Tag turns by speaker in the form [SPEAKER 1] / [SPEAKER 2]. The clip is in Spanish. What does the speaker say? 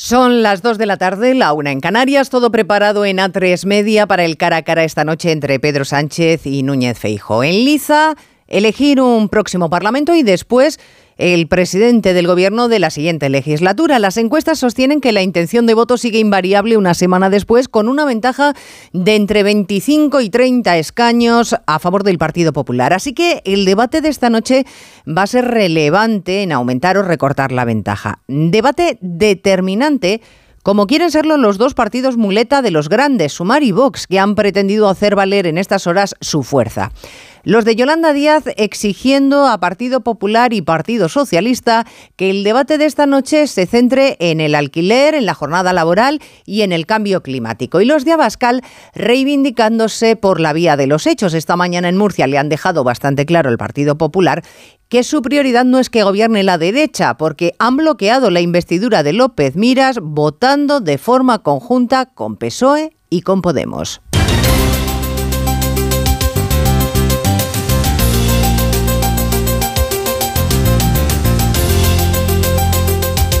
[SPEAKER 1] Son las 2 de la tarde, la una en Canarias, todo preparado en A3 Media para el cara a cara esta noche entre Pedro Sánchez y Núñez Feijo. En Liza, elegir un próximo Parlamento y después el presidente del gobierno de la siguiente legislatura. Las encuestas sostienen que la intención de voto sigue invariable una semana después, con una ventaja de entre 25 y 30 escaños a favor del Partido Popular. Así que el debate de esta noche va a ser relevante en aumentar o recortar la ventaja. Debate determinante como quieren serlo los dos partidos muleta de los grandes, Sumar y Vox, que han pretendido hacer valer en estas horas su fuerza. Los de Yolanda Díaz exigiendo a Partido Popular y Partido Socialista que el debate de esta noche se centre en el alquiler, en la jornada laboral y en el cambio climático. Y los de Abascal reivindicándose por la vía de los hechos. Esta mañana en Murcia le han dejado bastante claro el Partido Popular que su prioridad no es que gobierne la derecha, porque han bloqueado la investidura de López Miras votando de forma conjunta con PSOE y con Podemos.